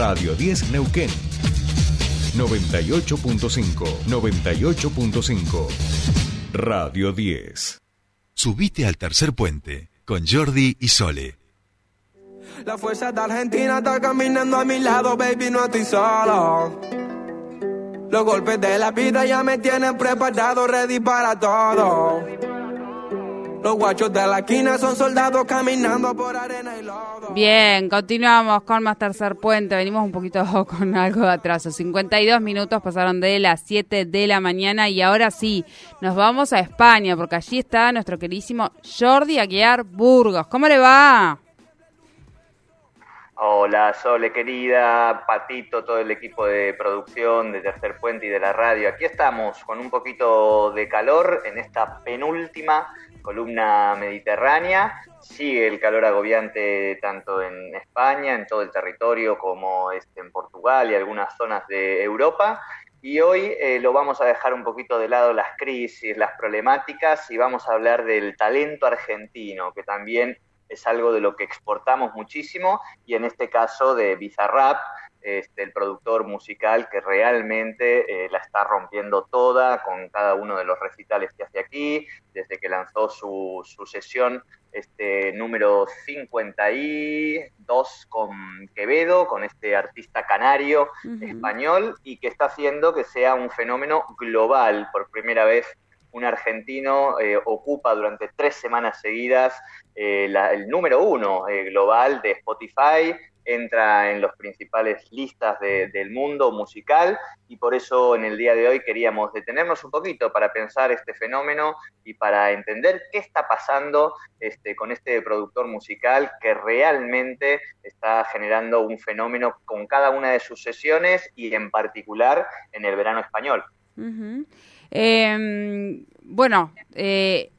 Radio 10 Neuquén. 98.5, 98.5. Radio 10. Subite al tercer puente con Jordi y Sole. La fuerza de Argentina está caminando a mi lado, baby, no estoy solo. Los golpes de la vida ya me tienen preparado, ready para todo. Los guachos de la esquina son soldados caminando por arena y lodo. Bien, continuamos con más tercer puente. Venimos un poquito con algo de atraso. 52 minutos pasaron de las 7 de la mañana y ahora sí, nos vamos a España porque allí está nuestro queridísimo Jordi Aguiar Burgos. ¿Cómo le va? Hola, Sole querida, Patito, todo el equipo de producción de Tercer Puente y de la radio. Aquí estamos con un poquito de calor en esta penúltima columna mediterránea. Sigue el calor agobiante tanto en España, en todo el territorio, como este, en Portugal y algunas zonas de Europa. Y hoy eh, lo vamos a dejar un poquito de lado las crisis, las problemáticas y vamos a hablar del talento argentino, que también es algo de lo que exportamos muchísimo y en este caso de Bizarrap, este, el productor musical que realmente eh, la está rompiendo toda con cada uno de los recitales que hace aquí, desde que lanzó su, su sesión este, número 52 con Quevedo, con este artista canario español, y que está haciendo que sea un fenómeno global. Por primera vez un argentino eh, ocupa durante tres semanas seguidas eh, el número uno eh, global de Spotify, entra en las principales listas del mundo musical y por eso en el día de hoy queríamos detenernos un poquito para pensar este fenómeno y para entender qué está pasando este, con este productor musical que realmente está generando un fenómeno con cada una de sus sesiones y en particular en el verano español. Eh, bueno, eh,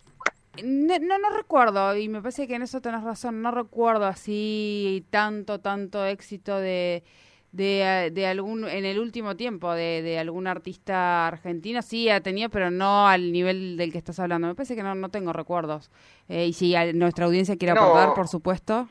no, no recuerdo, y me parece que en eso tenés razón, no recuerdo así tanto, tanto éxito de, de, de algún, en el último tiempo, de, de, algún artista argentino. Sí, ha tenido, pero no al nivel del que estás hablando. Me parece que no, no tengo recuerdos. Eh, y si nuestra audiencia quiere aportar, por supuesto.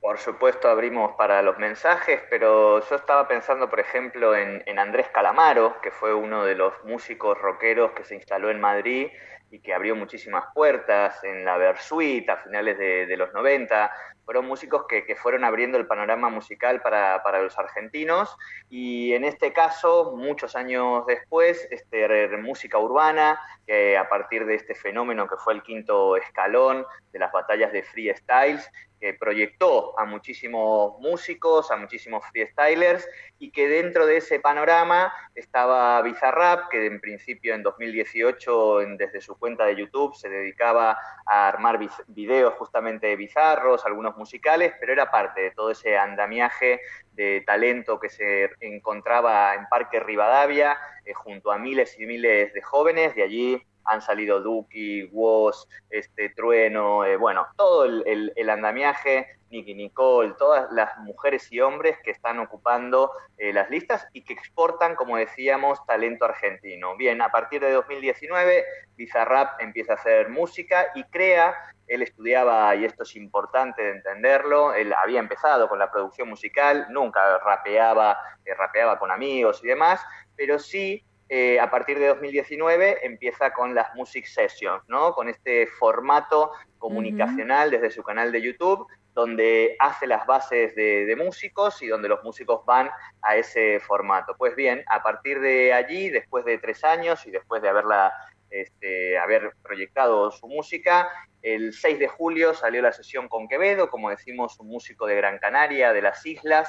Por supuesto abrimos para los mensajes, pero yo estaba pensando, por ejemplo, en, en, Andrés Calamaro, que fue uno de los músicos rockeros que se instaló en Madrid y que abrió muchísimas puertas en la Versuit a finales de, de los 90. Fueron músicos que, que, fueron abriendo el panorama musical para, para, los argentinos y en este caso, muchos años después, este, música urbana, que a partir de este fenómeno que fue el quinto escalón de las batallas de freestyles, proyectó a muchísimos músicos, a muchísimos freestylers y que dentro de ese panorama estaba Bizarrap, que en principio en 2018 en, desde su cuenta de YouTube se dedicaba a armar videos justamente bizarros, algunos musicales, pero era parte de todo ese andamiaje de talento que se encontraba en Parque Rivadavia eh, junto a miles y miles de jóvenes, de allí han salido Duki, Woz, este, Trueno, eh, bueno, todo el, el, el, andamiaje, Nicky Nicole, todas las mujeres y hombres que están ocupando eh, las listas y que exportan, como decíamos, talento argentino. Bien, a partir de 2019, Bizarrap empieza a hacer música y crea, él estudiaba, y esto es importante de entenderlo, él había empezado con la producción musical, nunca rapeaba, eh, rapeaba con amigos y demás, pero sí eh, a partir de 2019 empieza con las Music Sessions, ¿no? Con este formato comunicacional uh -huh. desde su canal de YouTube, donde hace las bases de, de, músicos y donde los músicos van a ese formato. Pues bien, a partir de allí, después de tres años y después de haberla, este, haber proyectado su música, el 6 de julio salió la sesión con Quevedo, como decimos, un músico de Gran Canaria, de las islas,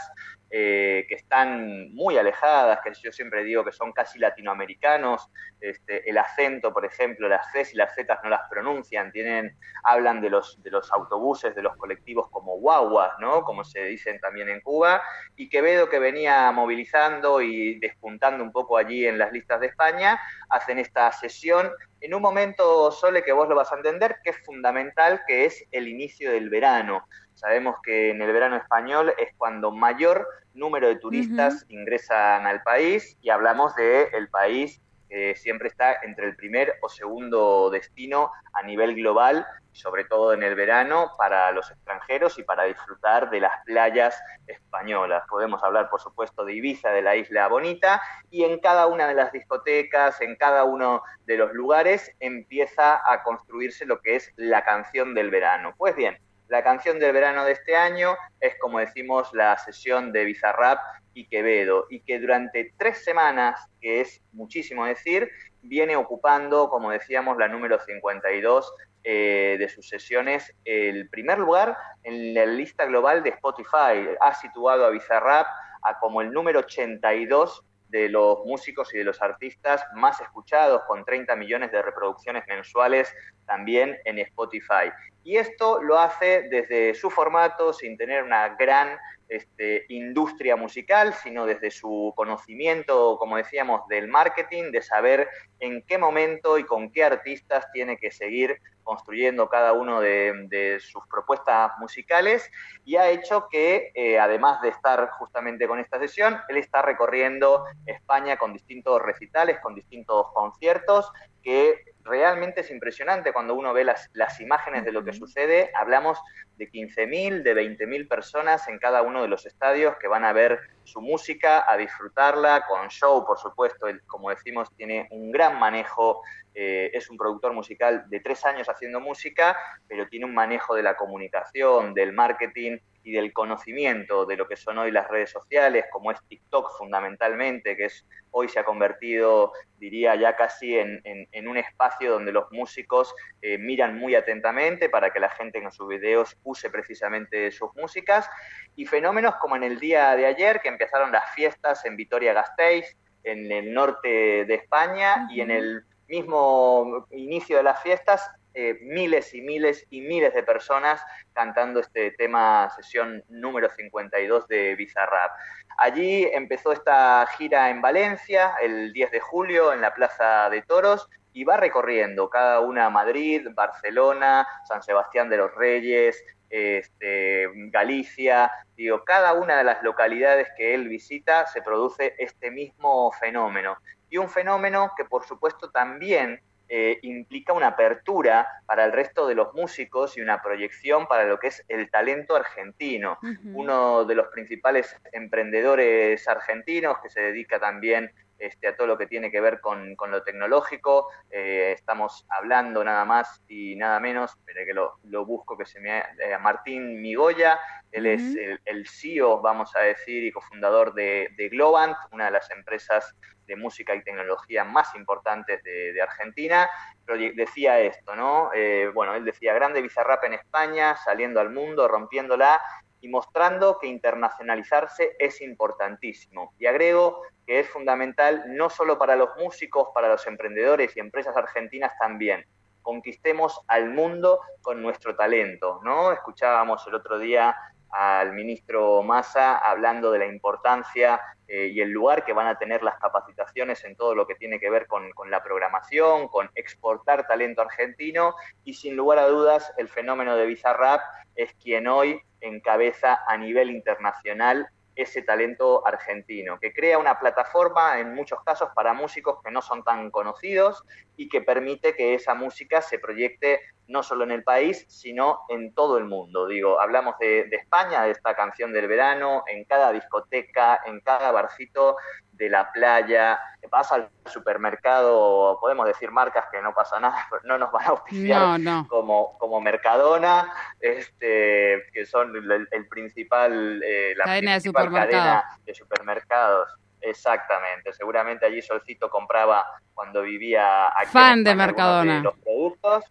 eh, que están muy alejadas, que yo siempre digo que son casi latinoamericanos, este, el acento, por ejemplo, las Cs y las Z no las pronuncian, tienen, hablan de los, de los autobuses, de los colectivos como guaguas, ¿no? como se dicen también en Cuba, y Quevedo que venía movilizando y despuntando un poco allí en las listas de España, hacen esta sesión en un momento, Sole, que vos lo vas a entender, que es fundamental, que es el inicio del verano. Sabemos que en el verano español es cuando mayor número de turistas uh -huh. ingresan al país y hablamos del el país eh, siempre está entre el primer o segundo destino a nivel global, sobre todo en el verano, para los extranjeros y para disfrutar de las playas españolas. Podemos hablar, por supuesto, de Ibiza, de la isla bonita, y en cada una de las discotecas, en cada uno de los lugares, empieza a construirse lo que es la canción del verano. Pues bien, la canción del verano de este año es, como decimos, la sesión de Bizarrap y Quevedo, y que durante tres semanas, que es muchísimo decir, viene ocupando, como decíamos, la número 52 eh, de sus sesiones, el primer lugar en la lista global de Spotify. Ha situado a Bizarrap a como el número 82 de los músicos y de los artistas más escuchados, con 30 millones de reproducciones mensuales también en Spotify. Y esto lo hace desde su formato, sin tener una gran este, industria musical, sino desde su conocimiento, como decíamos, del marketing, de saber en qué momento y con qué artistas tiene que seguir construyendo cada uno de, sus propuestas musicales y ha hecho que, eh, además de estar justamente con esta sesión, él está recorriendo España con distintos recitales, con distintos conciertos que realmente es impresionante cuando uno ve las, las imágenes de lo que sucede. Hablamos de 15.000, de 20.000 personas en cada uno de los estadios que van a ver su música, a disfrutarla, con show, por supuesto. Él, como decimos, tiene un gran manejo, eh, es un productor musical de tres años haciendo música, pero tiene un manejo de la comunicación, del marketing y del conocimiento de lo que son hoy las redes sociales, como es TikTok fundamentalmente, que es hoy se ha convertido, diría ya casi en, un espacio donde los músicos eh, miran muy atentamente para que la gente en sus videos use precisamente sus músicas, y fenómenos como en el día de ayer, que empezaron las fiestas en Vitoria-Gasteiz, en el norte de España, y en el mismo inicio de las fiestas eh, miles y miles y miles de personas cantando este tema, sesión número 52 de Bizarrap. Allí empezó esta gira en Valencia el 10 de julio en la Plaza de Toros y va recorriendo cada una Madrid, Barcelona, San Sebastián de los Reyes, este, Galicia, digo, cada una de las localidades que él visita se produce este mismo fenómeno. Y un fenómeno que por supuesto también eh, implica una apertura para el resto de los músicos y una proyección para lo que es el talento argentino. Uno de los principales emprendedores argentinos que se dedica también este, a todo lo que tiene que ver con, lo tecnológico. Eh, estamos hablando nada más y nada menos, espere que lo, busco, que se me eh, Martín Migoya, él es el, CEO, vamos a decir, y cofundador de, de Globant, una de las empresas de música y tecnología más importantes de, Argentina, pero decía esto, ¿no? Eh, bueno, él decía, grande Bizarrap en España, saliendo al mundo, rompiéndola y mostrando que internacionalizarse es importantísimo. Y agrego que es fundamental no solo para los músicos, para los emprendedores y empresas argentinas también. Conquistemos al mundo con nuestro talento, ¿no? Escuchábamos el otro día al ministro Massa hablando de la importancia eh, y el lugar que van a tener las capacitaciones en todo lo que tiene que ver con, con, la programación, con exportar talento argentino y sin lugar a dudas el fenómeno de Bizarrap es quien hoy encabeza a nivel internacional ese talento argentino, que crea una plataforma en muchos casos para músicos que no son tan conocidos y que permite que esa música se proyecte no solo en el país, sino en todo el mundo. Digo, hablamos de, España, de esta canción del verano, en cada discoteca, en cada barcito de la playa, pasa al supermercado, podemos decir marcas que no pasa nada, pero no nos van a auspiciar Como, como Mercadona, este, que son el, principal, eh, la cadena principal de cadena de supermercados. Exactamente, seguramente allí Solcito compraba cuando vivía aquí Fan de Mercadona. los productos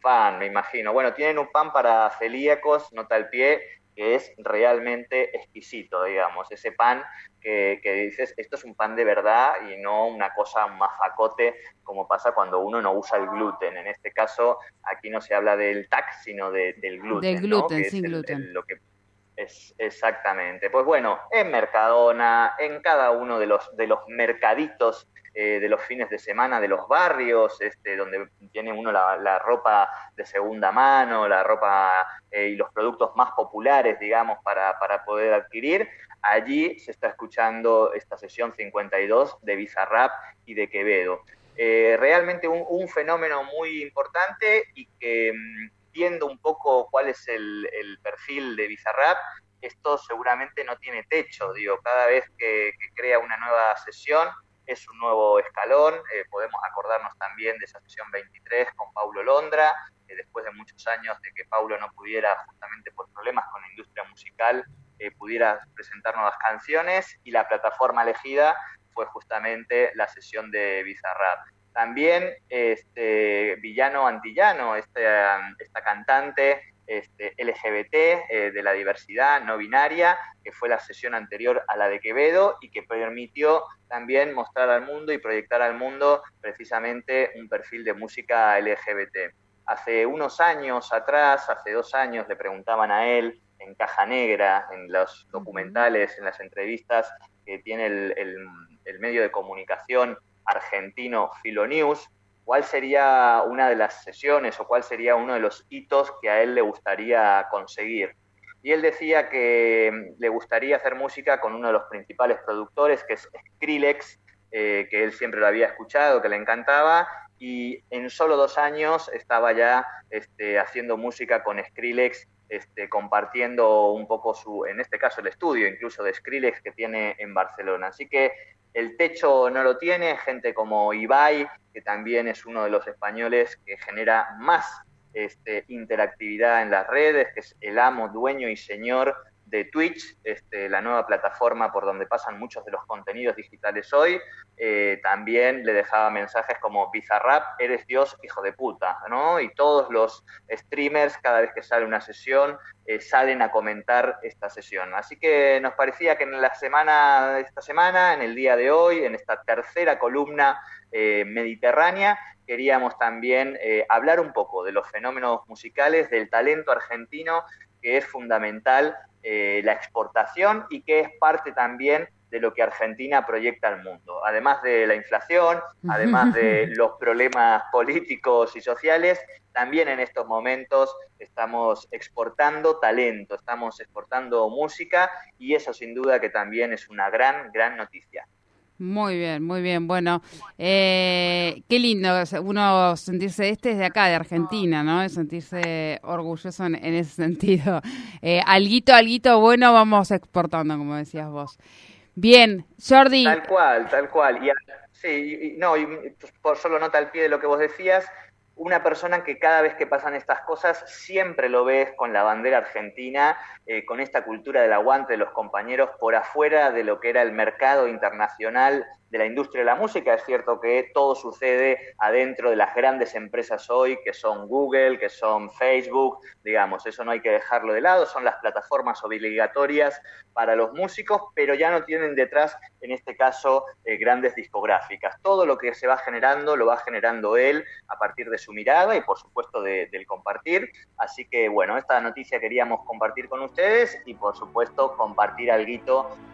fan, me imagino. Bueno, tienen un pan para celíacos, nota el pie, que es realmente exquisito, digamos. Ese pan que, que, dices, esto es un pan de verdad y no una cosa mafacote como pasa cuando uno no usa el gluten. En este caso, aquí no se habla del TAC, sino del gluten. Del gluten, sin gluten. lo que es exactamente. Pues bueno, en Mercadona, en cada uno de los, de los mercaditos eh, de los fines de semana de los barrios, este, donde tiene uno la, ropa de segunda mano, la ropa eh, y los productos más populares, digamos, para, para poder adquirir. allí se está escuchando esta sesión 52 de Bizarrap y de Quevedo. Eh, realmente un, fenómeno muy importante y que mm, viendo un poco cuál es el, perfil de Bizarrap, esto seguramente no tiene techo, digo, cada vez que, crea una nueva sesión es un nuevo escalón, eh, podemos acordarnos también de esa sesión 23 con Paulo Londra, después de muchos años de que Paulo no pudiera, justamente por problemas con la industria musical, eh, pudiera presentar nuevas canciones y la plataforma elegida fue justamente la sesión de Bizarrap. También este, Villano Antillano, este, esta cantante este, LGBT eh, de la diversidad no binaria, que fue la sesión anterior a la de Quevedo y que permitió también mostrar al mundo y proyectar al mundo precisamente un perfil de música LGBT. Hace unos años atrás, hace dos años, le preguntaban a él en Caja Negra, en los documentales, en las entrevistas que tiene el, el medio de comunicación argentino Filonews, cuál sería una de las sesiones o cuál sería uno de los hitos que a él le gustaría conseguir. Y él decía que le gustaría hacer música con uno de los principales productores, que es Skrillex, eh, que él siempre lo había escuchado, que le encantaba, y en solo dos años estaba ya este, haciendo música con Skrillex, este, compartiendo un poco su, en este caso el estudio incluso de Skrillex que tiene en Barcelona. Así que el techo no lo tiene, gente como Ibai, que también es uno de los españoles que genera más este, interactividad en las redes, que es el amo, dueño y señor de Twitch, este, la nueva plataforma por donde pasan muchos de los contenidos digitales hoy, eh, también le dejaba mensajes como Bizarrap, eres Dios, hijo de puta, ¿no? Y todos los streamers, cada vez que sale una sesión, eh, salen a comentar esta sesión. Así que nos parecía que en la semana de esta semana, en el día de hoy, en esta tercera columna eh, mediterránea, queríamos también hablar un poco de los fenómenos musicales, del talento argentino, que es fundamental eh, la exportación y que es parte también de lo que Argentina proyecta al mundo. Además de la inflación, además de los problemas políticos y sociales, también en estos momentos estamos exportando talento, estamos exportando música y eso sin duda que también es una gran, gran noticia. Muy bien, muy bien. Bueno, eh, qué lindo uno sentirse, este es de acá, de Argentina, ¿no? Sentirse orgulloso en, ese sentido. Eh, alguito, alguito bueno vamos exportando, como decías vos. Bien, Jordi. Tal cual, tal cual. Y, sí, no, y por solo nota al pie de lo que vos decías, una persona que cada vez que pasan estas cosas siempre lo ves con la bandera argentina, eh, con esta cultura del aguante de los compañeros por afuera de lo que era el mercado internacional de la industria de la música. Es cierto que todo sucede adentro de las grandes empresas hoy, que son Google, que son Facebook, digamos, eso no hay que dejarlo de lado, son las plataformas obligatorias para los músicos, pero ya no tienen detrás, en este caso, eh, grandes discográficas. Todo lo que se va generando lo va generando él a partir de su mirada y, por supuesto, del compartir. Así que, bueno, esta noticia queríamos compartir con ustedes y, por supuesto, compartir algo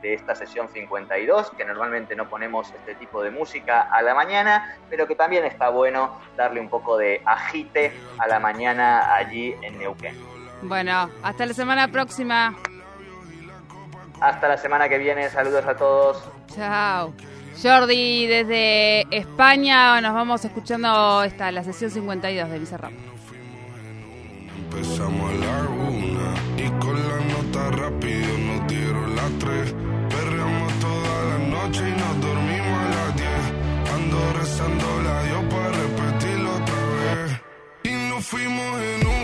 de esta sesión 52, que normalmente no ponemos este tipo de música a la mañana, pero que también está bueno darle un poco de agite a la mañana allí en Neuquén. Bueno, hasta la semana próxima. Hasta la semana que viene, saludos a todos. Chao. Jordi, desde España nos vamos escuchando esta, la sesión 52 de Bizarrap. Empezamos a la una y con la nota rápido nos dieron las tres noche y nos dormimos a las 10. Ando rezando la Dios para repetirlo otra vez. Y nos fuimos en un